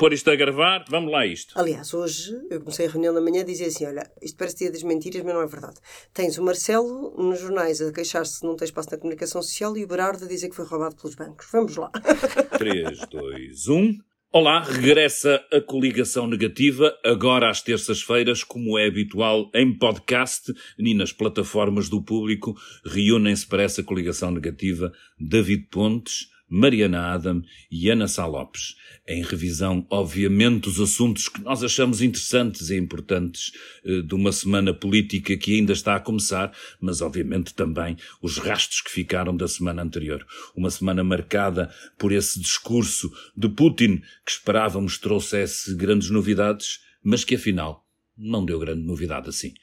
pôr isto a gravar, vamos lá isto. Aliás, hoje eu comecei a reunião da manhã a dizer assim: olha, isto parece dia das mentiras, mas não é verdade. Tens o Marcelo nos jornais a queixar-se que não tem espaço na comunicação social e o Berardo a dizer que foi roubado pelos bancos. Vamos lá. 3, 2, 1. Olá, regressa a coligação negativa, agora às terças-feiras, como é habitual em podcast e nas plataformas do público, reúnem-se para essa coligação negativa David Pontes, Mariana Adam e Ana Sá Lopes. Em revisão, obviamente, os assuntos que nós achamos interessantes e importantes eh, de uma semana política que ainda está a começar, mas obviamente também os rastros que ficaram da semana anterior. Uma semana marcada por esse discurso de Putin que esperávamos trouxesse grandes novidades, mas que afinal não deu grande novidade assim.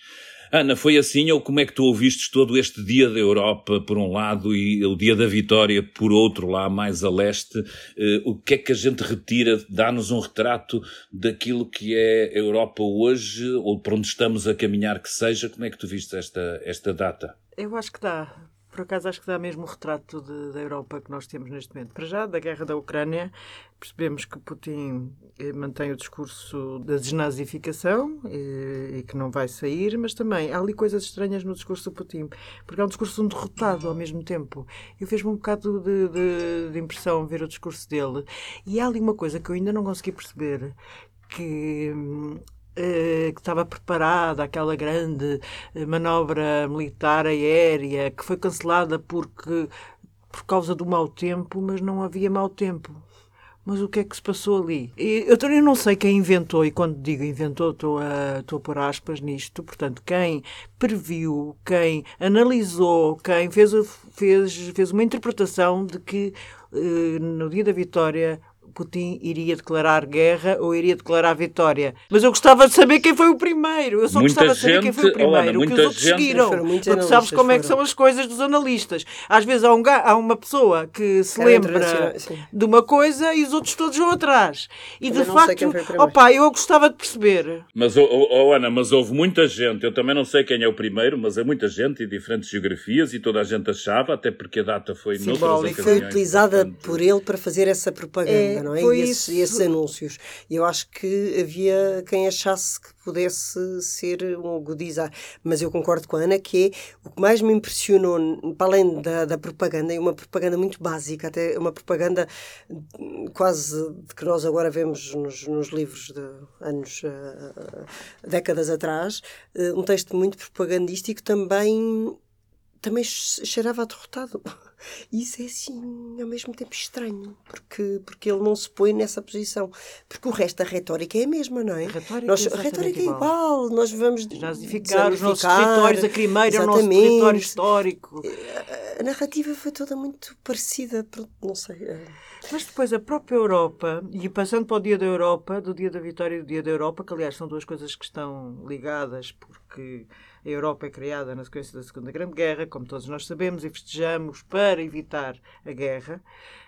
Ana, foi assim ou como é que tu ouvistes todo este Dia da Europa por um lado e o Dia da Vitória por outro, lá mais a leste? Uh, o que é que a gente retira? Dá-nos um retrato daquilo que é a Europa hoje ou para onde estamos a caminhar que seja? Como é que tu viste esta, esta data? Eu acho que dá por acaso acho que dá mesmo o retrato de, da Europa que nós temos neste momento. Para já, da guerra da Ucrânia, percebemos que Putin eh, mantém o discurso da desnazificação e, eh, e, que não vai sair, mas também há ali coisas estranhas no discurso do Putin, porque é um discurso um derrotado ao mesmo tempo. Eu fez-me um bocado de, de, de impressão ver o discurso dele. E há ali uma coisa que eu ainda não consegui perceber, que hum, que estava preparada aquela grande eh, manobra militar aérea que foi cancelada porque por causa do mau tempo, mas não havia mau tempo. Mas o que é que se passou ali? Eu também não sei quem inventou, e quando digo inventou, estou a, estou a pôr aspas nisto. Portanto, quem previu, quem analisou, quem fez, fez, fez uma interpretação de que eh, no dia da vitória Putin iria declarar guerra ou iria declarar vitória. Mas eu gostava de saber quem foi o primeiro. Eu só muita gostava de saber quem foi o primeiro. Olha, o que os outros gente, seguiram. Porque sabes como é que são as coisas dos analistas. Às vezes há, um, há uma pessoa que se Era lembra de uma coisa e os outros todos vão atrás. E de facto, quem foi o primeiro. opa, eu gostava de perceber. Mas, oh, oh, Ana, mas houve muita gente, eu também não sei quem é o primeiro, mas é muita gente e diferentes geografias e toda a gente achava, até porque a data foi noutras Simbólica. Foi utilizada portanto, por ele para fazer essa propaganda, É, não é? foi E esses, esses anúncios. E eu acho que havia quem achasse que pudesse ser um agudizar. Mas eu concordo com a Ana que é o que mais me impressionou, para além da, da propaganda, é uma propaganda muito básica, até uma propaganda quase de que nós agora vemos nos, nos livros de anos, eh, décadas atrás, eh, um texto muito propagandístico também também che- cheirava a derrotado. E isso é assim, ao mesmo tempo estranho, porque, porque ele não se põe nessa posição. Porque o resto da retórica é a mesma, não é? A retórica Nós, é a retórica é igual. Nós vamos Desnazificar os nossos territórios, a Crimeira é o nosso território histórico. A narrativa foi toda muito parecida, não sei. é. Mas depois a própria Europa, e passando para o Dia da Europa, do Dia da Vitória e do Dia da Europa, que aliás são duas coisas que estão ligadas, porque a Europa é criada na sequência da Segunda Grande Guerra, como todos nós sabemos, e festejamos para evitar a guerra.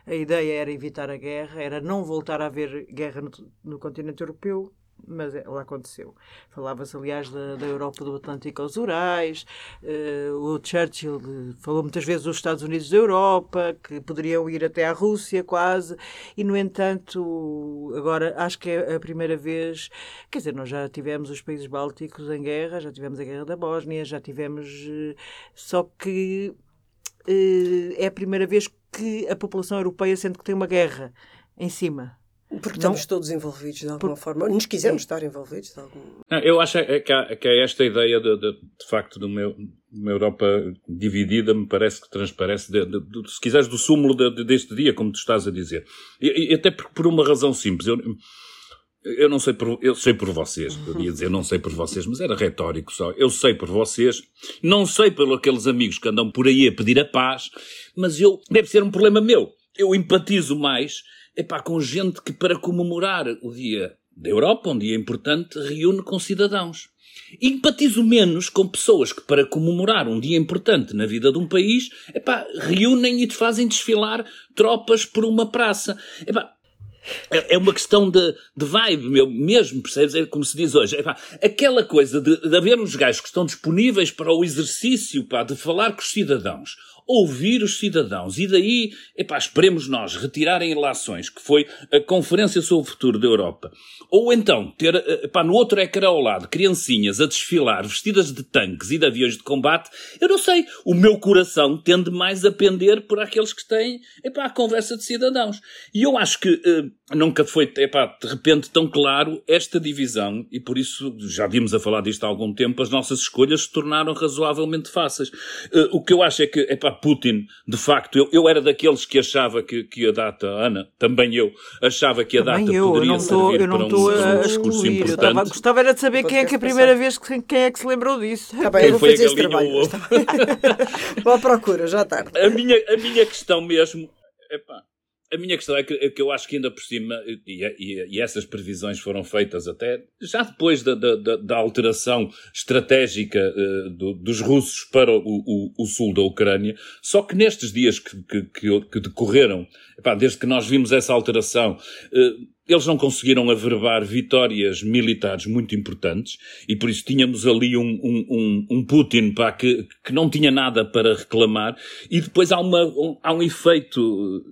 A ideia era evitar a guerra, era não voltar a haver guerra no, no continente europeu, mas ela aconteceu. Falava-se, aliás, da, da Europa do Atlântico aos Urais. eh, o Churchill eh, falou muitas vezes dos Estados Unidos da Europa, que poderiam ir até à Rússia, quase. E, no entanto, agora acho que é a primeira vez. Quer dizer, nós já tivemos os países bálticos em guerra, já tivemos a guerra da Bósnia, já tivemos. eh, Só que eh, é a primeira vez que a população europeia sente que tem uma guerra em cima. Porque Não- estamos todos envolvidos de alguma forma. Nos quisermos estar envolvidos de alguma Não, eu acho é que, há, que há esta ideia de, de, de facto de uma, uma Europa dividida me parece que transparece, de, de- de- se quiseres, do súmulo de- de- deste dia, como tu estás a dizer. E, e até por, por uma razão simples. Eu, eu não sei por, eu sei por vocês, eu ia dizer não sei por vocês, mas era retórico só. Eu sei por vocês, não sei pelos aqueles amigos que andam por aí a pedir a paz, mas eu, deve ser um problema meu. Eu empatizo mais, epá, com gente que para comemorar o dia da Europa, um dia importante, reúne com cidadãos. Empatizo menos com pessoas que, para comemorar um dia importante na vida de um país, epá, reúnem e te fazem desfilar tropas por uma praça. Epá, é é uma questão de, de vibe, meu, mesmo, percebes? É como se diz hoje. Epá, aquela coisa de, de haver uns gajos que estão disponíveis para o exercício, pá, de falar com os cidadãos, ouvir os cidadãos. E daí, epá, esperemos nós retirarem ilações, que foi a Conferência sobre o Futuro da Europa. Ou então, ter, eh, epá, no outro ecrã ao lado, criancinhas a desfilar vestidas de tanques e de aviões de combate, eu não sei, o meu coração tende mais a pender por aqueles que têm, epá, a conversa de cidadãos. E eu acho que eh, nunca foi, epá, de repente tão claro esta divisão, e por isso já vimos a falar disto há algum tempo, as nossas escolhas se tornaram razoavelmente fáceis. Uh, o que eu acho é que, epá, Putin, de facto, eu, eu era daqueles que achava que, que a data, Ana, também eu, achava que a também data eu, poderia eu tô, servir eu para um, a, um discurso excluir. importante. Eu tava, gostava era de saber quem é que a primeira vez que, quem é que se lembrou disso. Está bem, Quem eu vou foi a fazer esse galinha trabalho. ou ovo? Vou à procura, já tarde. A minha, a minha questão mesmo, epá, a minha questão é que, é que eu acho que ainda por cima, e, e, e essas previsões foram feitas até já depois da, da, da alteração estratégica uh, do, dos russos para o, o, o, sul da Ucrânia, só que nestes dias que, que, que, decorreram, epá, desde que nós vimos essa alteração, uh, eles não conseguiram averbar vitórias militares muito importantes e por isso tínhamos ali um, um, um, um Putin pá, que, que não tinha nada para reclamar e depois há, uma, um, há um efeito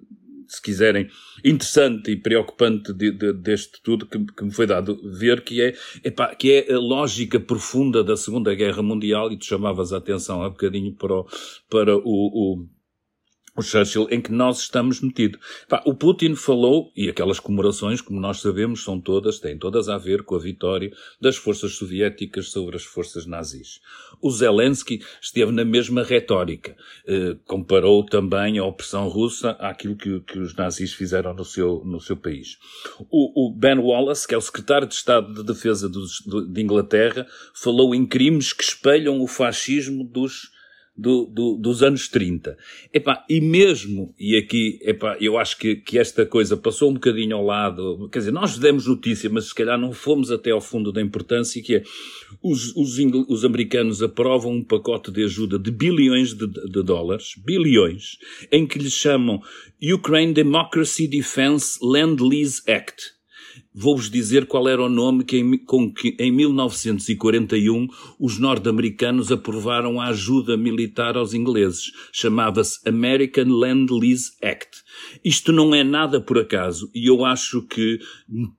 se quiserem, interessante e preocupante de, de, deste tudo que, que, me foi dado ver, que é, epá, que é a lógica profunda da Segunda Guerra Mundial, e tu chamavas a atenção há bocadinho para o, para o, o o Churchill, em que nós estamos metidos. o Putin falou, e aquelas comemorações, como nós sabemos, são todas, têm todas a ver com a vitória das forças soviéticas sobre as forças nazis. O Zelensky esteve na mesma retórica. Eh, comparou também a opressão russa àquilo que, que, os nazis fizeram no seu, no seu país. O, o, Ben Wallace, que é o secretário de Estado de Defesa dos, de Inglaterra, falou em crimes que espelham o fascismo dos do, do, dos anos 30. Epá, e mesmo, e aqui, epá, eu acho que, que esta coisa passou um bocadinho ao lado, quer dizer, nós demos notícia, mas se calhar não fomos até ao fundo da importância, que é, os, os, os americanos aprovam um pacote de ajuda de bilhões de, de dólares, bilhões, em que lhe chamam Ukraine Democracy Defense Land Lease Act Vou-vos dizer qual era o nome que em, com que em 1941 os norte-americanos aprovaram a ajuda militar aos ingleses. Chamava-se American Land Lease Act. Isto não é nada por acaso e eu acho que,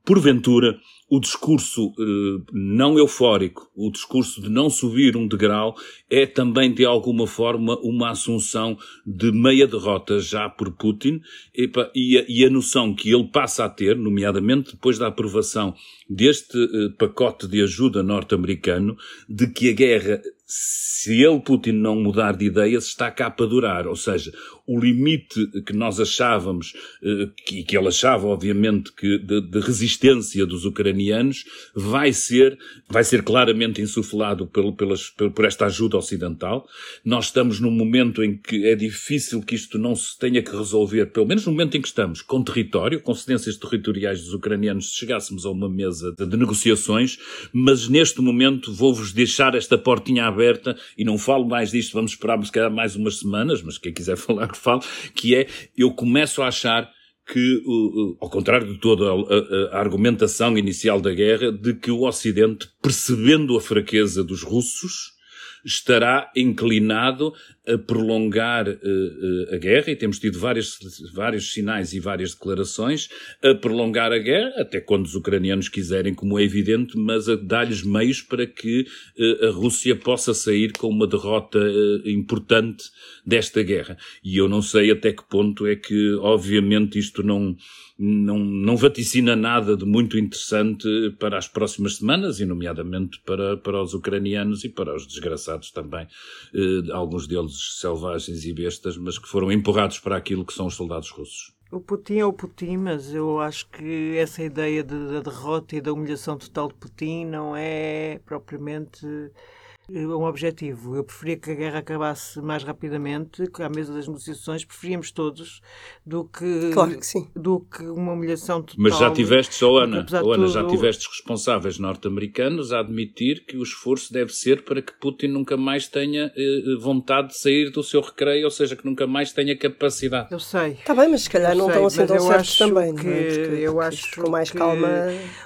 porventura, o discurso eh, não eufórico, o discurso de não subir um degrau, é também de alguma forma uma assunção de meia derrota já por Putin e, e, a, noção que ele passa a ter, nomeadamente depois da aprovação deste eh, pacote de ajuda norte-americano, de que a guerra se ele, Putin, não mudar de ideias, está cá para durar. Ou seja, o limite que nós achávamos, eh, e que ele achava, obviamente, que de, de, resistência dos ucranianos, vai ser, vai ser claramente insuflado pelo, pelas, por esta ajuda ocidental. Nós estamos num momento em que é difícil que isto não se tenha que resolver, pelo menos no momento em que estamos, com território, com cedências territoriais dos ucranianos, se chegássemos a uma mesa de, de negociações, mas neste momento vou-vos deixar esta portinha aberta e não falo mais disto, vamos esperar se calhar mais umas semanas, mas quem quiser falar fale, que é, eu começo a achar que, ao contrário de toda a, argumentação inicial da guerra, de que o Ocidente, percebendo a fraqueza dos russos, estará inclinado a prolongar uh, uh, a guerra, e temos tido vários, vários sinais e várias declarações, a prolongar a guerra, até quando os ucranianos quiserem, como é evidente, mas a dar-lhes meios para que uh, a Rússia possa sair com uma derrota importante desta guerra. E eu não sei até que ponto é que, obviamente, isto não, não, não vaticina nada de muito interessante para as próximas semanas, e nomeadamente para, para os ucranianos e para os desgraçados também, alguns deles selvagens e bestas, mas que foram empurrados para aquilo que são os soldados russos. O Putin é o Putin, mas eu acho que essa ideia de, da derrota e da humilhação total de Putin não é propriamente um objetivo. Eu preferia que a guerra acabasse mais rapidamente, que à mesa das negociações preferíamos todos do que, claro que sim. do que uma humilhação total. Mas já tiveste, só Ana, oh, Ana, já tiveste responsáveis norte-americanos a admitir que o esforço deve ser para que Putin nunca mais tenha eh, vontade de sair do seu recreio, ou seja, que nunca mais tenha capacidade. Eu sei. Está bem, mas se calhar eu não sei, estão assim tão certos também. Que, não é? Porque, eu acho com mais que, calma.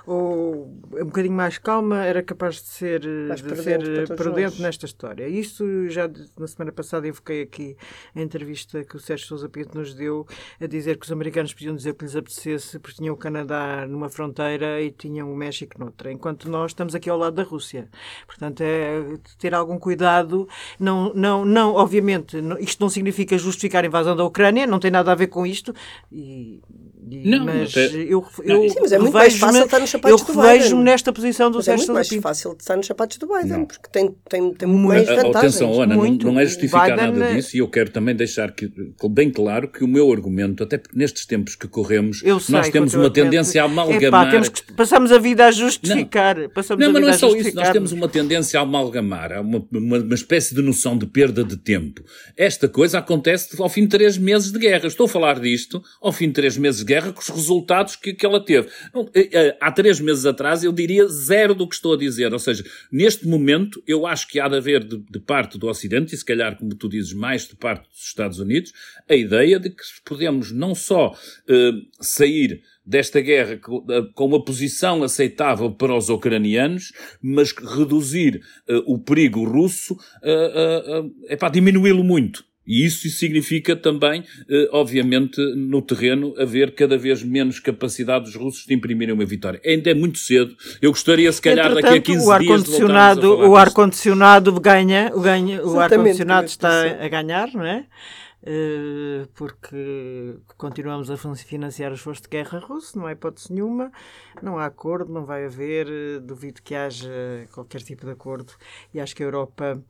Ou um bocadinho mais calma era capaz de ser, Mais de ser dentro nesta história. Isso já na semana passada evoquei aqui a entrevista que o Sérgio Sousa Pinto nos deu a dizer que os americanos podiam dizer que lhes apetecesse porque tinham o Canadá numa fronteira e tinham o México noutra, enquanto nós estamos aqui ao lado da Rússia. Portanto, é ter algum cuidado. Não, não, não, obviamente, isto não significa justificar a invasão da Ucrânia, não tem nada a ver com isto. E, e, não, mas até... eu, eu Sim, mas é muito mais fácil estar nos sapatos eu do Biden. vejo-me nesta posição do mas Sérgio É muito mais Pinto. fácil estar nos sapatos do Biden, não. porque tem, tem, tem mais vantagens. Atenção, Ana, muito. não, não é justificar Biden nada é- disso e eu quero também deixar que, bem claro que o meu argumento, até porque nestes tempos que corremos, Eu sei nós temos uma tendência a Epá, amalgamar... temos que, passamos a vida a justificar. Passamos Não, a mas vida não é a só isso. Nós temos uma tendência a amalgamar, há uma, uma, uma espécie de noção de perda de tempo. Esta coisa acontece ao fim de três meses de guerra. Estou a falar disto ao fim de três meses de guerra com os resultados que, que ela teve. Não, eh, eh, Há três meses atrás eu diria zero do que estou a dizer. Ou seja, neste momento eu acho que há de haver de, de parte do Ocidente, e se calhar, como tu dizes, mais de parte dos Estados Unidos, a ideia de que podemos não só eh, sair desta guerra eh, com uma posição aceitável para os ucranianos, mas reduzir eh, o perigo russo, é para diminuí-lo muito. E isso significa também, eh, obviamente, no terreno, haver cada vez menos capacidade dos russos de imprimirem uma vitória. Ainda é muito cedo. Eu gostaria, se calhar, daqui a Entretanto, 15 o ar dias, de voltarmos a condicionado, falar o disto. ar condicionado ganha, o ganha, o ar Exatamente, condicionado também está a ganhar, não é? Eh, porque continuamos a fin- financiar o esforço de guerra russo, não há hipótese nenhuma, não há acordo, não vai haver, eh, duvido que haja qualquer tipo de acordo e acho que a Europa.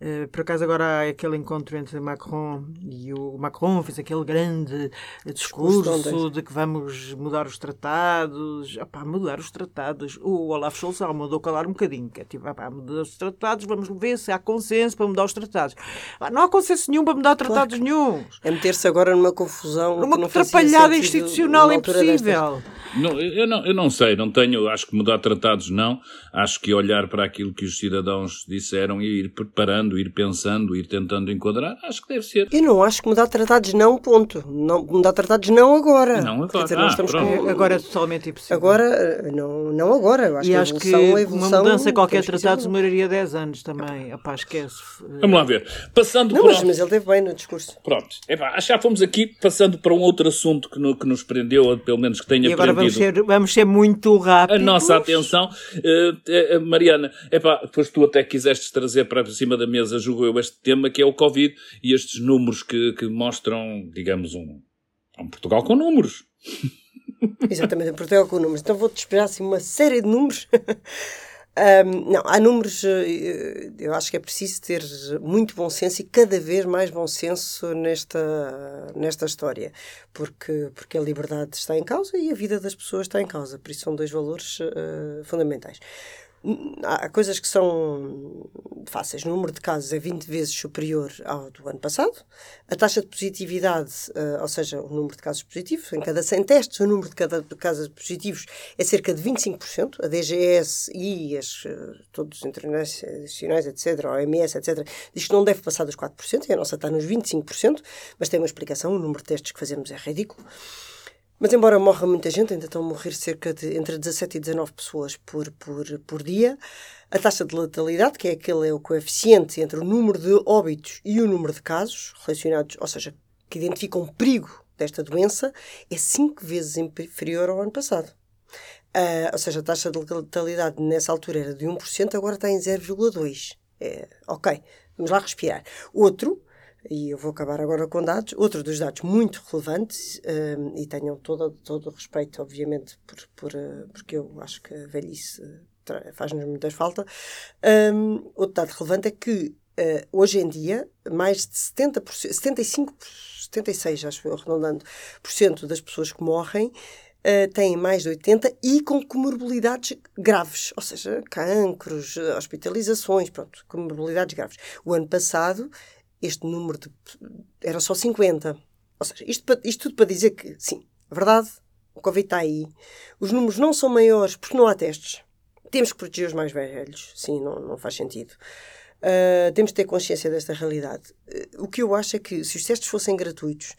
Eh, por acaso agora há aquele encontro entre Macron e o Macron fez aquele grande Discurso de que vamos mudar os tratados. Opá, mudar os tratados. O Olaf Scholz mandou calar um bocadinho. Que é tipo, opá, mudar os tratados, vamos ver se há consenso para mudar os tratados. Ah, não há consenso nenhum para mudar tratados nenhums. É meter-se agora numa confusão. Numa atrapalhada institucional impossível. Não, eu, não, eu não sei, não tenho, acho que mudar tratados não, acho que olhar para aquilo que os cidadãos disseram e ir preparando, ir pensando, ir tentando enquadrar, acho que deve ser. Eu não acho que mudar tratados não, ponto. Não, mudar tratados não agora. Não agora. Quer dizer, nós Ah, estamos com... Agora é totalmente impossível. Agora, eh, não, não agora. Eu acho e que a acho que evolução, a uma mudança qualquer tratado demoraria 10 anos também. Opá, esquece. Vamos lá ver. Passando Não, para... mas, mas ele teve bem no discurso. Pronto. Epá, acho que já fomos aqui passando para um outro assunto que, no- que nos prendeu, ou pelo menos que tenha E agora vamos ser, vamos ser muito a rápidos. nossa atenção. Eh, eh, Mariana, epá, depois tu até quiseste trazer para cima da mesa, julgo eu, este tema que é o Covid e estes números que, que mostram, digamos, um, um Portugal com números. Exatamente, em Portugal com números. Então vou-te esperar assim uma série de números. Ahm, não, há números, eh, eu acho que é preciso ter muito bom senso e cada vez mais bom senso nesta, nesta história, porque, porque a liberdade está em causa e a vida das pessoas está em causa, por isso são dois valores eh, fundamentais. Há coisas que são fáceis. O número de casos é 20 vezes superior ao do ano passado. A taxa de positividade, eh, ou seja, o número de casos positivos, em cada 100 testes, o número de, cada, de casos positivos é cerca de 25%. A DGS e as, eh, todos os internacionais, etc., a OMS, etc., diz que não deve passar dos 4%, e a nossa está nos 25%, mas tem uma explicação. O número de testes que fazemos é ridículo. Mas embora morra muita gente, ainda estão a morrer cerca de entre 17 e 19 pessoas por, por, por dia, a taxa de letalidade, que é aquele é o coeficiente entre o número de óbitos e o número de casos relacionados, ou seja, que identificam o perigo desta doença, é 5 vezes inferior ao ano passado. Ah, ou seja, a taxa de letalidade nessa altura era de 1%, agora está em 0,2%. É, ok, vamos lá respirar. Outro, e eu vou acabar agora com dados, outro dos dados muito relevantes, hum, e tenham todo, todo o respeito, obviamente, por, por, eh, porque eu acho que a velhice faz-nos muita falta. hum, outro dado relevante é que eh, hoje em dia mais de 70%, 75%, 76%, acho arredondando, por cento das pessoas que morrem Uh, têm mais de 80 e com comorbilidades graves, ou seja, cancros, hospitalizações, pronto, comorbilidades graves. O ano passado, este número de, era só 50. Ou seja, isto, isto tudo para dizer que, sim, a verdade, o Covid está aí, os números não são maiores porque não há testes. Temos que proteger os mais velhos, sim, não, não faz sentido. Uh, temos de ter consciência desta realidade. Uh, o que eu acho é que se os testes fossem gratuitos,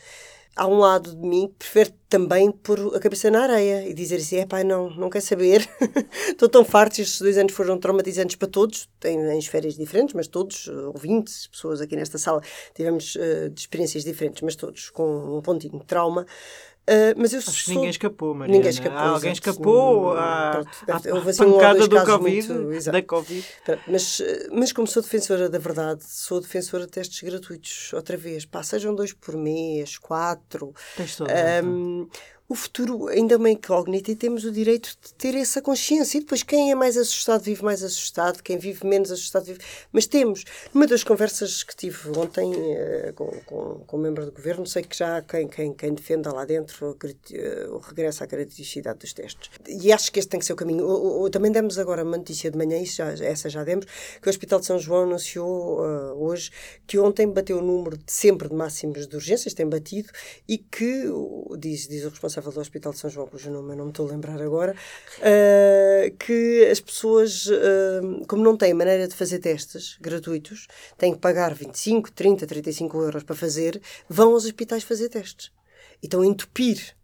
há um lado de mim que prefere também pôr a cabeça na areia e dizer assim, é pai, não, não quer saber, estou tão farto, estes dois anos foram traumatizantes para todos, em esferas diferentes, mas todos, ouvintes, pessoas aqui nesta sala, tivemos uh, de experiências diferentes, mas todos com um pontinho de trauma. Uh, mas eu Acho sou... que ninguém escapou, Mariana. Ninguém escapou. Ah, alguém escapou Hum, à, assim um pancada do Covid, muito- da Covid. Mas, mas como sou defensora da verdade, sou defensora de testes gratuitos, outra vez. Pá, sejam dois por mês, quatro. Tens toda a razão. Ahm, o futuro ainda é uma incógnita e temos o direito de ter essa consciência. E depois, quem é mais assustado vive mais assustado, quem vive menos assustado vive. Mas temos. Numa das conversas que tive ontem eh, com, com, com um membro do governo, sei que já quem, quem, quem defenda lá dentro eh, o regresso à gratuiticidade dos testes. E acho que este tem que ser o caminho. O- também demos agora uma notícia de manhã, já, essa já demos, que o Hospital de São João anunciou eh, hoje que ontem bateu o número de sempre de máximos de urgências, tem batido, e que, diz, diz o responsável do Hospital de São João, cujo nome eu não me estou a lembrar agora, eh, que as pessoas, eh, como não têm maneira de fazer testes gratuitos, têm que pagar 25, 30, 35 euros para fazer, vão aos hospitais fazer testes. E estão a entupir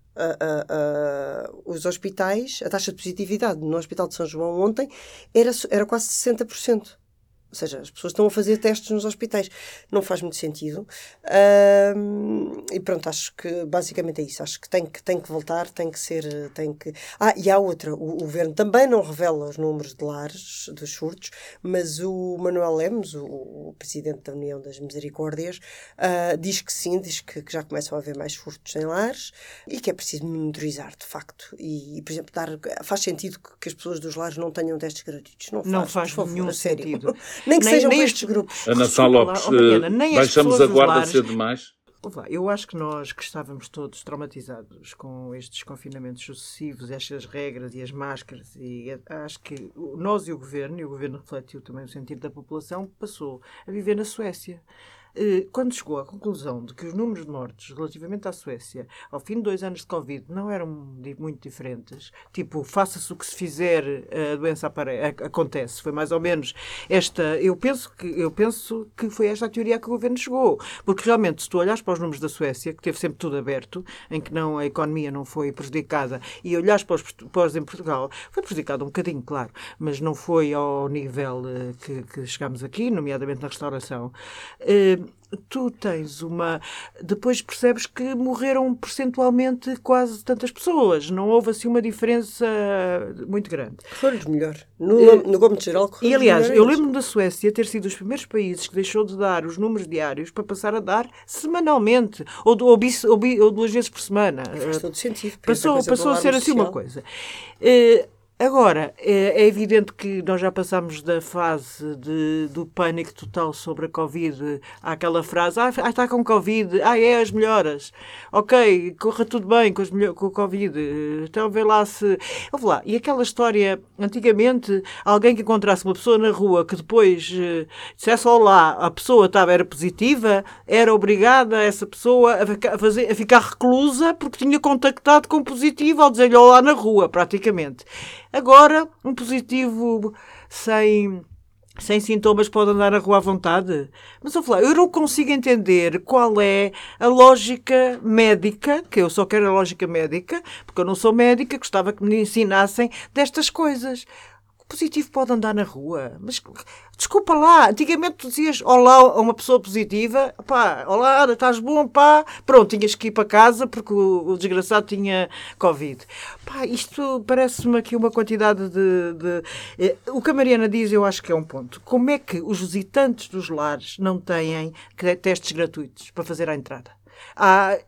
os hospitais, a taxa de positividade no Hospital de São João ontem era, era quase 60%. Ou seja, as pessoas estão a fazer testes nos hospitais. Não faz muito sentido. Ahm, e pronto, acho que basicamente é isso. Acho que tem que, tem que voltar, tem que ser. Tem que... Ah, e há outra. O, o governo também não revela os números de lares dos surtos, mas o Manuel Lemos, o, o presidente da União das Misericórdias, ah, diz que sim, diz que, que já começam a haver mais surtos em lares e que é preciso monitorizar, de facto. E, por exemplo, dar, faz sentido que, que as pessoas dos lares não tenham testes gratuitos. Não faz, Não faz favor, nenhum sentido. Nem que Nem- sejam nem estes grupos. Ana lá, Salopes, oh, Mariana, eh, nem baixamos a guarda lares- cedo demais? Eu acho que nós que estávamos todos traumatizados com estes confinamentos sucessivos, estas regras e as máscaras, e a- acho que nós e o governo, e o governo refletiu também o sentido da população, passou a viver na Suécia. Eh, Quando chegou à conclusão de que os números de mortes relativamente à Suécia, ao fim de dois anos de Covid, não eram muito diferentes, tipo, faça-se o que se fizer, a doença acontece. Foi mais ou menos esta. Eu penso, que, eu penso que foi esta a teoria a que o governo chegou. Porque realmente, se tu olhares para os números da Suécia, que teve sempre tudo aberto, em que não, a economia não foi prejudicada, e olhares para os, para os em Portugal, foi prejudicado um bocadinho, claro, mas não foi ao nível eh, que, que chegámos aqui, nomeadamente na restauração. Eh, tu tens uma. Depois percebes que morreram percentualmente quase tantas pessoas. Não houve assim uma diferença muito grande. Correu-lhes melhor. No, no Gomes Geral, correu E aliás, eu lembro-me da Suécia ter sido dos primeiros países que deixou de dar os números diários para passar a dar semanalmente ou, ou, bis- ou ou duas vezes por semana. Faz todo sentido. Passou, do passou a ser assim uma coisa. Eh, agora, é, é evidente que nós já passamos da fase de, do pânico total sobre a Covid àquela frase: ah, ah, está com Covid, ah, é as melhoras. Ok, corra tudo bem com, as com o Covid. eh, Então vê lá se. Ouve lá. E aquela história, antigamente, alguém que encontrasse uma pessoa na rua que depois eh, dissesse olá, a pessoa estava, era positiva, era obrigada essa pessoa a fazer, a ficar reclusa porque tinha contactado com positivo ao dizer-lhe olá na rua, praticamente. Agora, um positivo sem sem sintomas pode andar na rua à vontade. Mas ouve lá, eu não consigo entender qual é a lógica médica, que eu só quero a lógica médica, porque eu não sou médica, gostava que me ensinassem destas coisas. Positivo pode andar na rua, mas desculpa lá, antigamente tu dizias olá a uma pessoa positiva, pá, olá, estás bom, pá, pronto, tinhas que ir para casa porque o, o desgraçado tinha Covid. Pá, isto parece-me aqui uma quantidade de, de- eh, O que a Mariana diz, eu acho que é um ponto. Como é que os visitantes dos lares não têm testes gratuitos para fazer a entrada?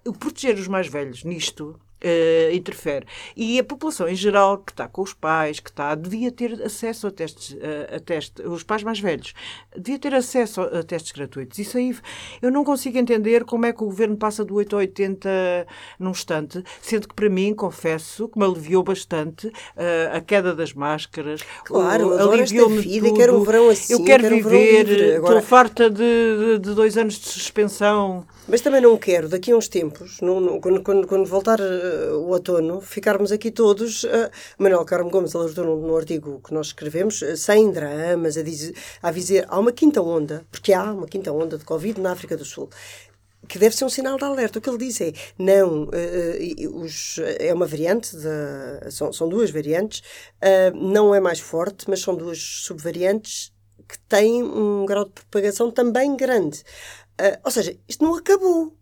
O proteger os mais velhos nisto eh, interfere. E a população em geral, que está com os pais, que está, devia ter acesso a testes, eh, a teste, os pais mais velhos, devia ter acesso a testes gratuitos. Isso aí, eu não consigo entender como é que o governo passa do 8 a 80 num instante, sendo que para mim, confesso, que me aliviou bastante eh, a queda das máscaras. Claro, aliviou-me vida, quero um tudo. verão assim, Eu quero, quero um viver, livre. Agora- estou farta de, de- de dois anos de suspensão. Mas também não quero, daqui a uns tempos, no- no- quando, quando, quando voltar eh, o outono, ficarmos aqui todos. Uh, Manuel Carmo Gomes alertou no, no artigo que nós escrevemos, eh, sem dramas, a dizer, a dizer há uma quinta onda, porque há uma quinta onda de Covid na África do Sul. que deve ser um sinal de alerta. O que ele diz é, não, uh, os, é uma variante, de, são, são duas variantes, uh, não é mais forte, mas são duas subvariantes que têm um grau de propagação também grande. Uh, ou seja, isto não acabou.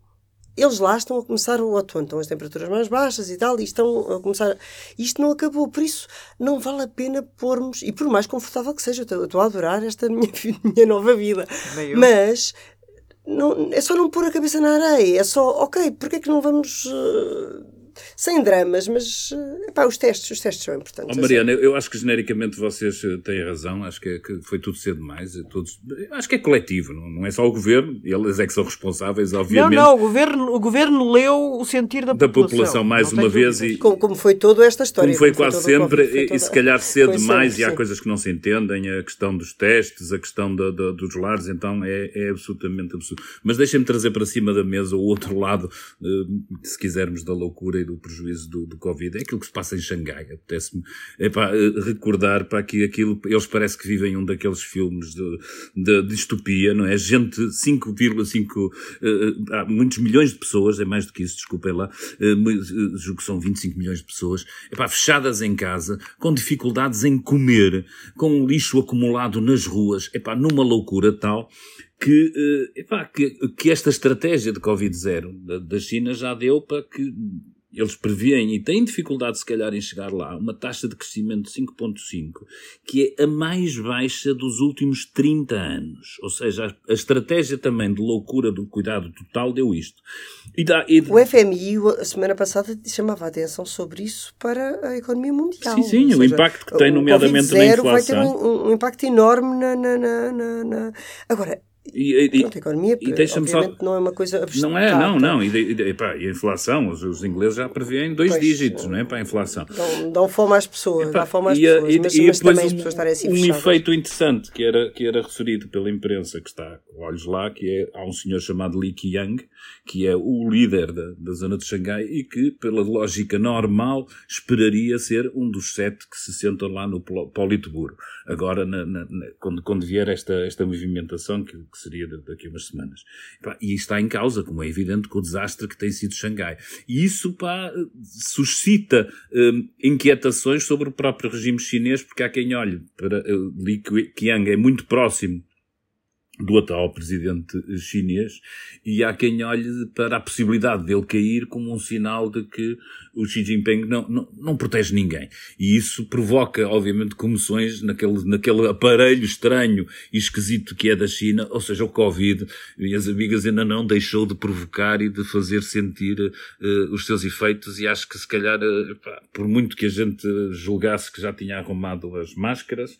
Eles lá estão a começar o outono, estão as temperaturas mais baixas e tal, e estão a começar. Isto não acabou, por isso não vale a pena pormos, e por mais confortável que seja, eu estou a adorar esta minha, minha nova vida. Mas não, é só não pôr a cabeça na areia, é só, ok, porque é que não vamos. Uh, sem dramas, mas eh, epá, os testes, os testes são importantes. Oh, Mariana, assim. eu acho que genericamente vocês eh, têm razão, acho que, é, que foi tudo cedo demais, todos, acho que é coletivo, não, não, é só o governo, eles é que são responsáveis, obviamente. Não, não, o governo, o governo leu o sentir da, da população. população mais uma vez. E, como, como, foi toda esta história. Como foi como quase foi sempre, foi toda... e, se calhar cedo demais, e há coisas que não se entendem, a questão dos testes, a questão da, da, dos lares, então é, é absolutamente absurdo. Mas deixem-me trazer para cima da mesa o outro lado, eh, se quisermos, da loucura e do prejuízo do, do Covid, é aquilo que se passa em Xangai. Apetece-me é recordar para que aquilo, eles parece que vivem um daqueles filmes de, de distopia, não é? Gente, 5,5, uh, eh, há muitos milhões de pessoas, é mais do que isso, desculpem lá, uh, julgo que são 25 milhões de pessoas, epá, fechadas em casa, com dificuldades em comer, com lixo acumulado nas ruas, epá, numa loucura tal que, epá, que, que esta estratégia de Covid-0 da, da China já deu para que eles preveem e têm dificuldade, se calhar, em chegar lá, uma taxa de crescimento de 5,5, que é a mais baixa dos últimos 30 anos. Ou seja, a, estratégia também de loucura do cuidado total deu isto. E dá, e... O FMI, a semana passada, chamava a atenção sobre isso para a economia mundial. Sim, sim, seja, o impacto que tem, nomeadamente na inflação. vai ter um, um impacto enorme na, na, na, na... Agora, e, e, Pronto, a economia, e obviamente, só... não é uma coisa abstrata. Não é, não, não. E, e, e, pá, e a inflação, os, os, ingleses já prevêem dois pois, dígitos, não é? Para a inflação. Dão, dão fome às pessoas, dá fome às pessoas, mas, mas também um, as pessoas estarem assim Um fechadas. efeito interessante que era, que era referido pela imprensa, que está, olhos lá, que é, há um senhor chamado Li Qiang, que é o líder da, da zona de Xangai e que, pela lógica normal, esperaria ser um dos sete que se sentam lá no Politburo. Agora, na, na, na, quando, quando vier esta, esta movimentação, que, que seria daqui a umas semanas. E está em causa, como é evidente, com o desastre que tem sido Xangai. E isso pá, suscita hum, inquietações sobre o próprio regime chinês, porque há quem olhe para uh, Li Qiang, é muito próximo do atual presidente chinês e há quem olhe para a possibilidade dele cair como um sinal de que o Xi Jinping não, não, não protege ninguém. E isso provoca, obviamente, comoções naquele, naquele aparelho estranho e esquisito que é da China, ou seja, o Covid, minhas amigas, ainda não deixou de provocar e de fazer sentir uh, os seus efeitos e acho que se calhar, uh, por muito que a gente julgasse que já tinha arrumado as máscaras,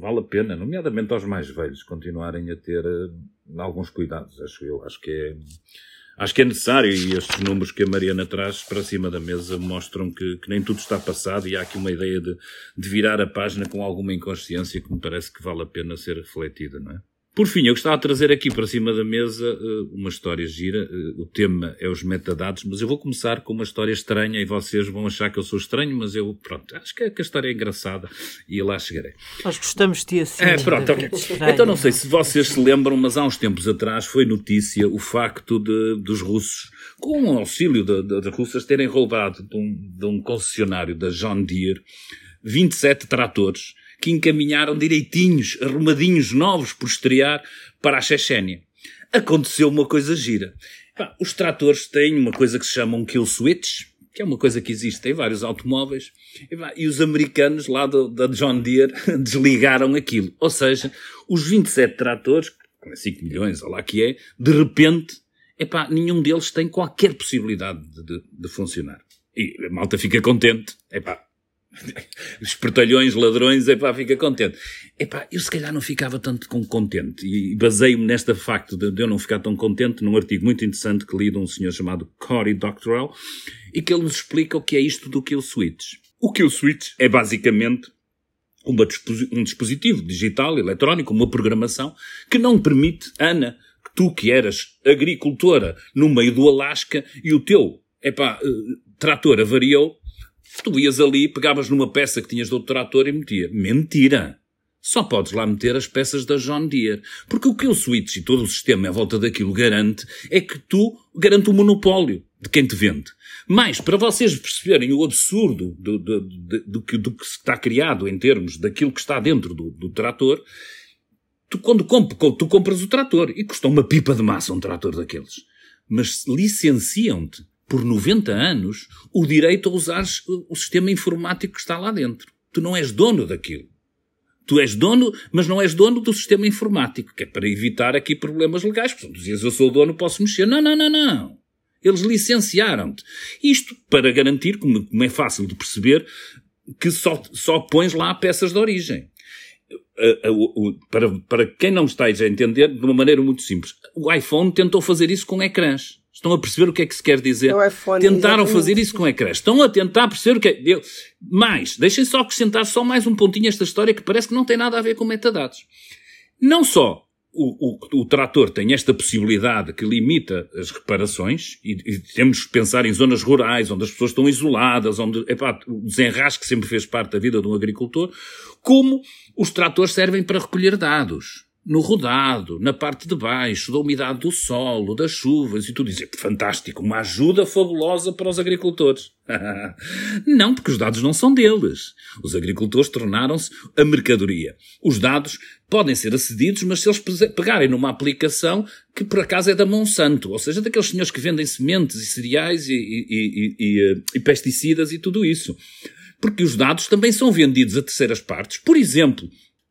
vale a pena, nomeadamente aos mais velhos, continuarem a ter uh, alguns cuidados, acho eu. Acho que é, acho que é necessário e estes números que a Mariana traz para cima da mesa mostram que, que nem tudo está passado e há aqui uma ideia de, de virar a página com alguma inconsciência que me parece que vale a pena ser refletida, não é? Por fim, eu gostava de trazer aqui para cima da mesa uh, uma história gira. Uh, o tema é os metadados, mas eu vou começar com uma história estranha e vocês vão achar que eu sou estranho, mas eu, pronto, acho que, a história é engraçada e lá chegarei. Nós gostamos de ti assim. É, pronto, okay. Então não sei se vocês se lembram, mas há uns tempos atrás foi notícia o facto de, dos russos, com o auxílio das russas, terem roubado de um, de um concessionário da John Deere 27 tratores que encaminharam direitinhos, arrumadinhos, novos por estrear para a Chechênia. Aconteceu uma coisa gira. Os tratores têm uma coisa que se chama um kill switch, que é uma coisa que existe em vários automóveis, e os americanos lá do, da John Deere desligaram aquilo. Ou seja, os 27 tratores, 5 milhões, ou lá que é, de repente, epá, nenhum deles tem qualquer possibilidade de, de, de funcionar. E a malta fica contente. Epá, os portalhões, ladrões, epá, fica contente. Epá, eu se calhar não ficava tanto com contente. E baseio-me neste facto de, eu não ficar tão contente num artigo muito interessante que li de um senhor chamado Cory Doctorow e que ele nos explica o que é isto do kill switch. O kill switch é basicamente uma, um dispositivo digital, eletrónico, uma programação que não permite, Ana, que tu que eras agricultora no meio do Alasca e o teu, epá, uh, trator avariou, Tu ias ali, pegavas numa peça que tinhas de outro trator e metia. Mentira! só podes lá meter as peças da John Deere. Porque o que o Switch e todo o sistema à volta daquilo garante é que tu garante o monopólio de quem te vende. Mas, para vocês perceberem o absurdo do, do, do, do, que, do que está criado em termos daquilo que está dentro do, do trator, tu quando comp, tu compras o trator e custa uma pipa de massa um trator daqueles. Mas licenciam-te por 90 anos o direito a usar o sistema informático que está lá dentro. Tu não és dono daquilo. Tu és dono, mas não és dono do sistema informático, que é para evitar aqui problemas legais. Portanto, dizias, eu sou dono, posso mexer. Não, não, não, não. Eles licenciaram-te. Isto para garantir, como, como é fácil de perceber, que só, só pões lá peças de origem. Para, para quem não está a entender, de uma maneira muito simples, o iPhone tentou fazer isso com ecrãs. Estão a perceber o que é que se quer dizer? É iPhone, Tentaram exatamente. fazer isso com ecrãs. Estão a tentar perceber o que é. Eu... Mais, deixem só acrescentar só mais um pontinho a esta história que parece que não tem nada a ver com metadados. Não só o, o, o, trator tem esta possibilidade que limita as reparações, e, e, temos que pensar em zonas rurais, onde as pessoas estão isoladas, onde epá, o desenrasque sempre fez parte da vida de um agricultor, como os tratores servem para recolher dados no rodado, na parte de baixo, da umidade do solo, das chuvas e tudo isso. Fantástico, uma ajuda fabulosa para os agricultores. não, porque os dados não são deles. Os agricultores tornaram-se a mercadoria. Os dados podem ser acedidos, mas se eles pegarem numa aplicação que por acaso é da Monsanto, ou seja, daqueles senhores que vendem sementes e cereais e, e, e, e, e pesticidas e tudo isso. Porque os dados também são vendidos a terceiras partes. Por exemplo,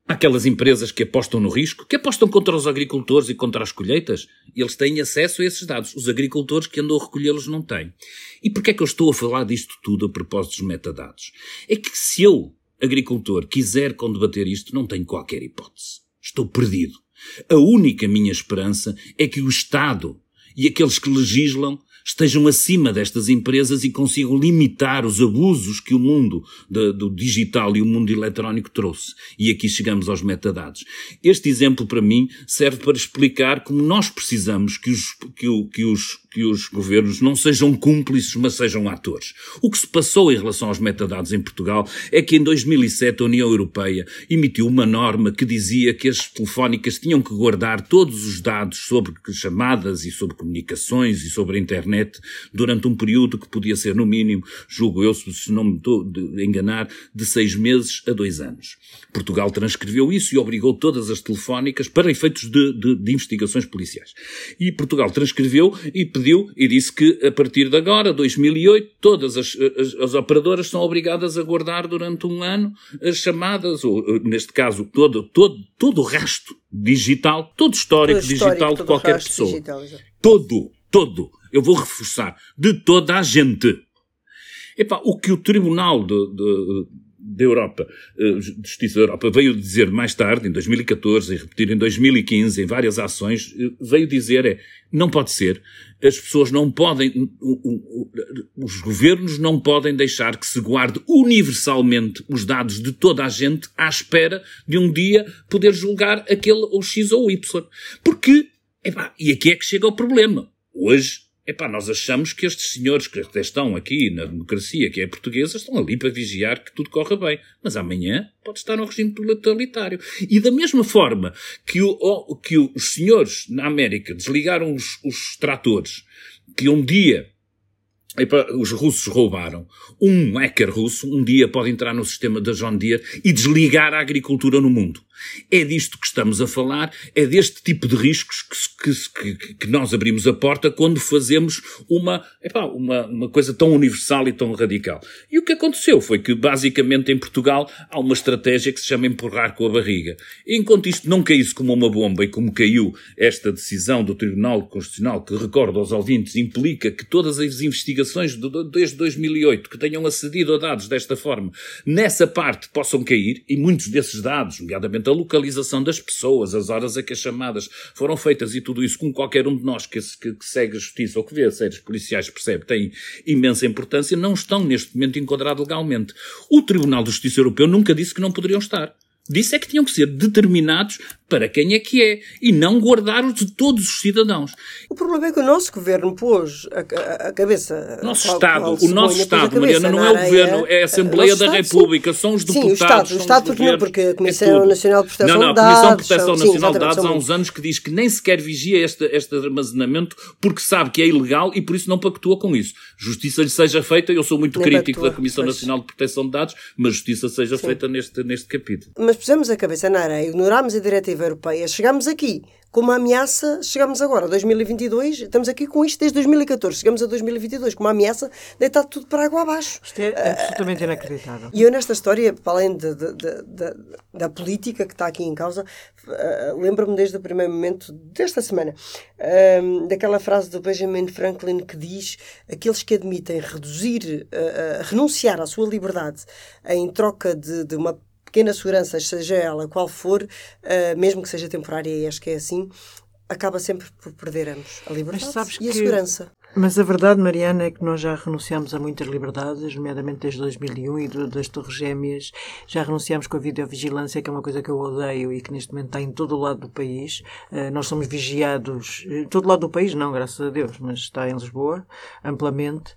Aquelas empresas que apostam no risco, que apostam contra os agricultores e contra as colheitas, eles têm acesso a esses dados. Os agricultores que andam a recolhê-los não têm. E porquê é que eu estou a falar disto tudo a propósito dos metadados? É que se eu, agricultor, quiser condebater isto, não tenho qualquer hipótese. Estou perdido. A única minha esperança é que o Estado e aqueles que legislam estejam acima destas empresas e consigam limitar os abusos que o mundo de, do digital e o mundo eletrónico trouxe. E aqui chegamos aos metadados. Este exemplo, para mim, serve para explicar como nós precisamos que os, que, que os, que os governos não sejam cúmplices, mas sejam atores. O que se passou em relação aos metadados em Portugal é que em 2007 a União Europeia emitiu uma norma que dizia que as telefónicas tinham que guardar todos os dados sobre chamadas e sobre comunicações e sobre a internet durante um período que podia ser, no mínimo, julgo eu, se não me estou a enganar, de seis meses a dois anos. Portugal transcreveu isso e obrigou todas as telefónicas para efeitos de, de, de investigações policiais. E Portugal transcreveu e pediu e disse que a partir de agora, 2008, todas as, as, as, operadoras são obrigadas a guardar durante um ano as chamadas, ou neste caso, todo, todo, todo o resto digital, todo histórico, todo histórico digital de qualquer pessoa. Digital, todo, todo. Eu vou reforçar. De toda a gente. Epá, o que o Tribunal de, de da Europa, uh, Justiça da Europa, veio dizer mais tarde, em 2014, e repetir em 2015, em várias ações, uh, veio dizer é, não pode ser, as pessoas não podem, os governos não podem deixar que se guarde universalmente os dados de toda a gente à espera de um dia poder julgar aquele ou X ou Y. Porque, epá, e aqui é que chega o problema. Hoje, Epá, nós achamos que estes senhores que até estão aqui na democracia, que é portuguesa, estão ali para vigiar que tudo corra bem. Mas amanhã pode estar no regime totalitário. E da mesma forma que, o, que os senhores na América desligaram os, os tratores, que um dia Epa, os russos roubaram. Um hacker russo um dia pode entrar no sistema da John Deere e desligar a agricultura no mundo. É disto que estamos a falar, é deste tipo de riscos que, que, que nós abrimos a porta quando fazemos uma, epá, uma, uma coisa tão universal e tão radical. E o que aconteceu foi que, basicamente, em Portugal há uma estratégia que se chama empurrar com a barriga. Enquanto isto não caísse como uma bomba e como caiu esta decisão do Tribunal Constitucional, que, recordo aos ouvintes, implica que todas as investigações desde 2008 que tenham acedido a dados desta forma, nessa parte possam cair, e muitos desses dados, nomeadamente a localização das pessoas, as horas a que as chamadas foram feitas e tudo isso, como qualquer um de nós que, que, segue a justiça ou que vê séries policiais percebe, tem imensa importância, não estão neste momento enquadrados legalmente. O Tribunal de Justiça Europeu nunca disse que não poderiam estar. Disse é que tinham que ser determinados para quem é que é e não guardar os de todos os cidadãos. O problema é que o nosso governo pôs a, a, a cabeça. Nosso qual, Estado, qual o nosso Estado, Mariana, não é o governo, é a Assembleia da República, sim. são os deputados. Sim, o Estado, o Estado porque, porque a Comissão é Nacional de Proteção não, não, de Dados. Não, a Comissão de Proteção sim, Nacional de Dados há uns anos que diz que nem sequer vigia este, este armazenamento porque sabe que é ilegal e por isso não pactua com isso. Justiça lhe seja feita, eu sou muito nem crítico pactua, da Comissão pois. Nacional de Proteção de Dados, mas justiça seja sim. feita neste, neste capítulo. Mas pusemos a cabeça na areia, ignorámos a diretiva europeia, chegámos aqui com uma ameaça, chegamos agora a 2022, estamos aqui com isto desde 2014, chegamos a 2022 com uma ameaça deitar tudo para água abaixo. Isto é absolutamente inacreditável. E eu nesta história, para além de, de, de, da política que está aqui em causa, uh, lembro-me desde o primeiro momento desta semana, uh, daquela frase do Benjamin Franklin que diz aqueles que admitem reduzir, uh, renunciar à sua liberdade em troca de uma pequena segurança, seja ela qual for, uh, mesmo que seja temporária, e acho que é assim, acaba sempre por perder ambos, a liberdade e que... a segurança. Mas a verdade, Mariana, é que nós já renunciamos a muitas liberdades, nomeadamente desde 2001 e das Torres Gêmeas. Já renunciamos com a videovigilância, que é uma coisa que eu odeio e que neste momento está em todo o lado do país. Uh, nós somos vigiados, em todo o lado do país, não, graças a Deus, mas está em Lisboa, amplamente.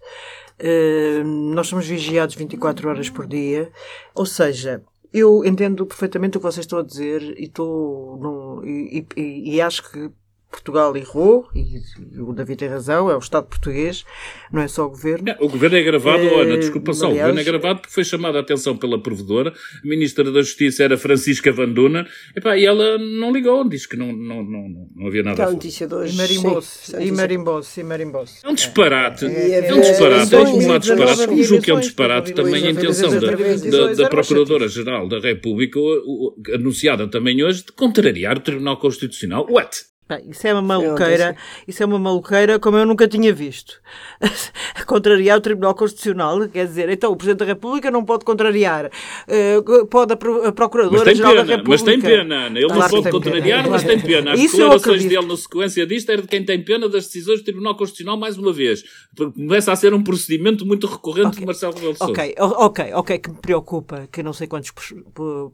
Uh, nós somos vigiados 24 horas por dia. Ou seja, eu entendo perfeitamente o que vocês estão a dizer e, estou no, e, e, e acho que Portugal errou, e, o David tem razão, é o Estado português, não é só o governo. Não, o governo é gravado, é, Ana, desculpa só, aliás, o governo é gravado porque foi chamada a atenção pela provedora, a Ministra da Justiça era Francisca Vanduna, epá, e ela não ligou, disse que não, não, não, não havia nada. A notícia de hoje. E marimbou-se, e e marimbou-se. É um disparate, é, é, é um disparate, é um disparate, como julgo que é um disparate também a intenção da, da, da Procuradora-Geral da República, anunciada também hoje, de contrariar o Tribunal Constitucional. What? Isso é uma maluqueira, isso é uma maluqueira como eu nunca tinha visto. contrariar o Tribunal Constitucional, quer dizer, então o Presidente da República não pode contrariar, uh, pode a Procuradora-Geral da República. Mas tem pena, Ana. Ele claro não pode contrariar, pena. mas tem pena. As isso declarações dele na sequência disto era de quem tem pena das decisões do Tribunal Constitucional, mais uma vez. Começa a ser um procedimento muito recorrente okay. de Marcelo Rebelo de Sousa. Ok, ok, ok, que me preocupa, que não sei quantos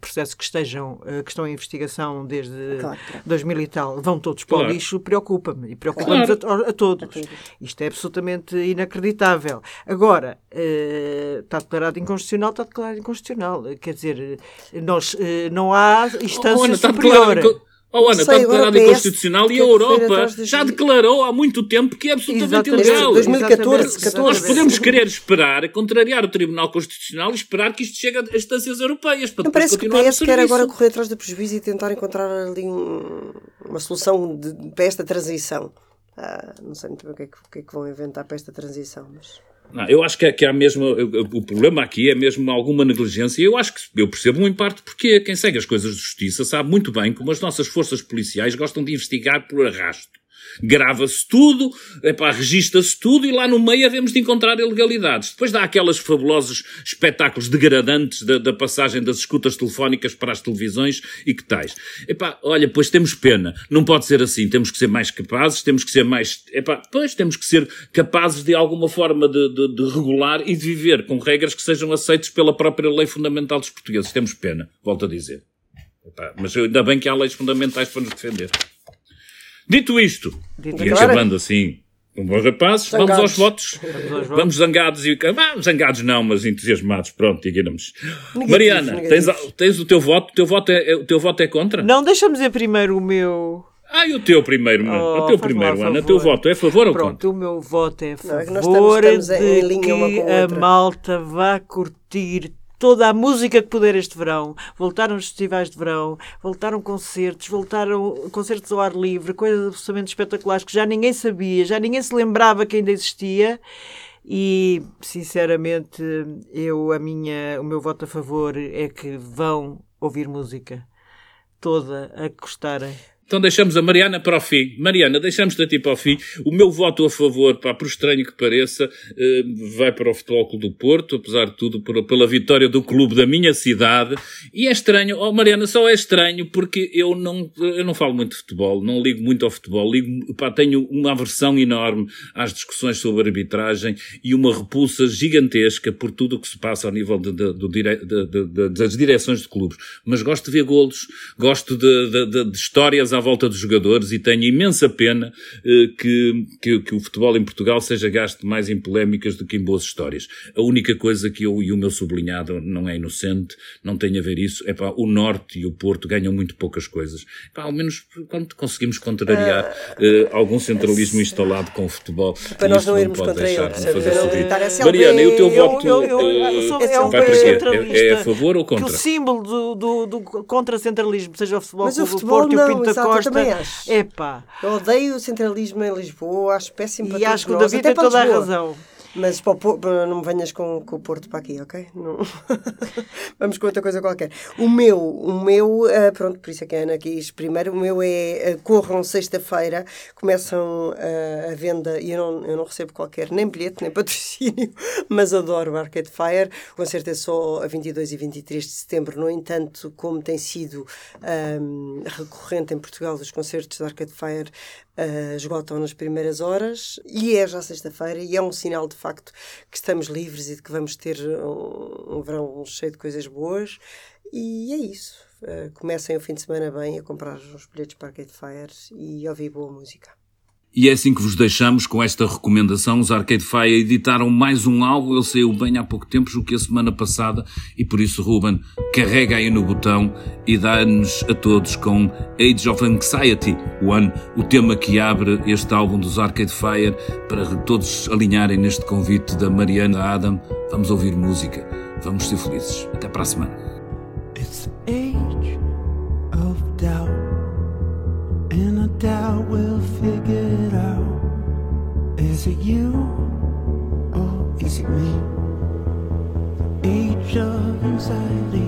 processos que estejam, eh, que estão em investigação desde claro. 2000 e tal, vão todos para claro. o lixo preocupa-me e preocupa-nos claro. a, a, todos. Isto é absolutamente inacreditável. Agora, uh, está declarado inconstitucional, está declarado inconstitucional. Quer dizer, nós, uh, não há instância oh, Ana, superior. Oh, Ana, está declarado inconstitucional e a Europa já declarou há muito tempo que é absolutamente ilegal. 2014, 14, Nós podemos querer esperar, contrariar o Tribunal Constitucional e esperar que isto chegue a instâncias europeias para depois Parece que o PS quer agora correr atrás do prejuízo e tentar encontrar ali um, uma solução de, para esta transição. Ah, não sei muito bem o que, é que, o que, é que vão inventar para esta transição, mas... Não, eu acho que, é, que há mesmo. O problema aqui é mesmo alguma negligência. Eu acho que eu percebo em parte porque quem segue as coisas de justiça sabe muito bem como as nossas forças policiais gostam de investigar por arrasto grava-se tudo, epá, registra-se tudo e lá no meio havemos de encontrar ilegalidades. Depois dá aqueles fabulosos espetáculos degradantes da, da passagem das escutas telefónicas para as televisões e que tais. Epá, olha, pois temos pena. Não pode ser assim. Temos que ser mais capazes, temos que ser mais, epá, pois temos que ser capazes de alguma forma de, de, de regular e de viver com regras que sejam aceitas pela própria lei fundamental dos portugueses. Temos pena, volto a dizer. Epá, mas ainda bem que há leis fundamentais para nos defender. Dito isto, Dito e acabando assim, um bom rapazes, vamos aos votos. Vamos zangados e. Ah, zangados não, mas entusiasmados, pronto, digamos. Mariana, tens, tens o teu voto? O teu voto é, o teu voto é contra? Não, deixa-me dizer primeiro o meu. Ah, e o teu primeiro, oh, o teu primeiro, Ana, o teu voto é a favor ou contra? Pronto, o meu voto é a favor não, é estamos, estamos de que a malta vá curtir toda a música que puder este verão. Voltaram os festivais de verão, voltaram concertos, voltaram concertos ao ar livre, coisas absolutamente espetaculares que já ninguém sabia, já ninguém se lembrava que ainda existia. E, sinceramente, eu, a minha, o meu voto a favor é que vão ouvir música toda a gostarem. Então deixamos a Mariana para o fim. Mariana, deixamos-te a ti para o fim. O meu voto a favor, pá, por estranho que pareça, eh, vai para o Futebol Clube do Porto, apesar de tudo, pela vitória do clube da minha cidade. E é estranho, oh Mariana, só é estranho porque eu não, eu não falo muito de futebol, não ligo muito ao futebol, ligo, pá, tenho uma aversão enorme às discussões sobre arbitragem e uma repulsa gigantesca por tudo o que se passa ao nível de, de, de, das direções de clubes. Mas gosto de ver golos, gosto de histórias à volta dos jogadores e tenho imensa pena eh, que, que, que, o futebol em Portugal seja gasto mais em polémicas do que em boas histórias. A única coisa que eu e o meu sublinhado não é inocente, não tem a ver isso, é pá, o Norte e o Porto ganham muito poucas coisas. Pá, ao menos quando conseguimmos contrariar uh, algum centralismo instalado com o futebol. Para nós não irmos contra ele. Mariana, e o teu voto eu, eu, eu, é vai para quê? É, é, a favor ou contra? Que o símbolo do, do, do contra-centralismo seja o futebol Mas o futebol Porto não, e o Pinto da Costa. Também acho. Epá. Eu odeio o centralismo em Lisboa, acho péssimo para E acho que o David tem toda a razão. Mas para, não me venhas com, com, o Porto para aqui, ok? Não. Vamos com outra coisa qualquer. O meu, o meu, uh, pronto, por isso é que a Ana quis primeiro, o meu é uh, corram sexta-feira, começam uh, a venda, e eu não, eu não recebo qualquer, nem bilhete, nem patrocínio, mas adoro o Arcade Fire. O concerto é só a 22 e 23 de setembro, no entanto, como tem sido um, recorrente em Portugal os concertos de Arcade Fire, uh, esgotam nas primeiras horas e é já sexta-feira e é um sinal de facto que estamos livres e de que vamos ter um, um verão cheio de coisas boas e é isso. Uh, comecem o fim de semana bem a comprar os bilhetes para Arcade Fire e ouvir boa música. E é assim que vos deixamos com esta recomendação. Os Arcade Fire editaram mais um álbum, ele saiu bem há pouco tempo, julgo que a semana passada, e por isso, Ruben, carrega aí no botão e dá-nos a todos com Age of Anxiety One, o tema que abre este álbum dos Arcade Fire, para todos alinharem neste convite da Mariana Adam. Vamos ouvir música, vamos ser felizes. Até para a semana. It's age of doubt, I doubt it you or is it me? Age of anxiety.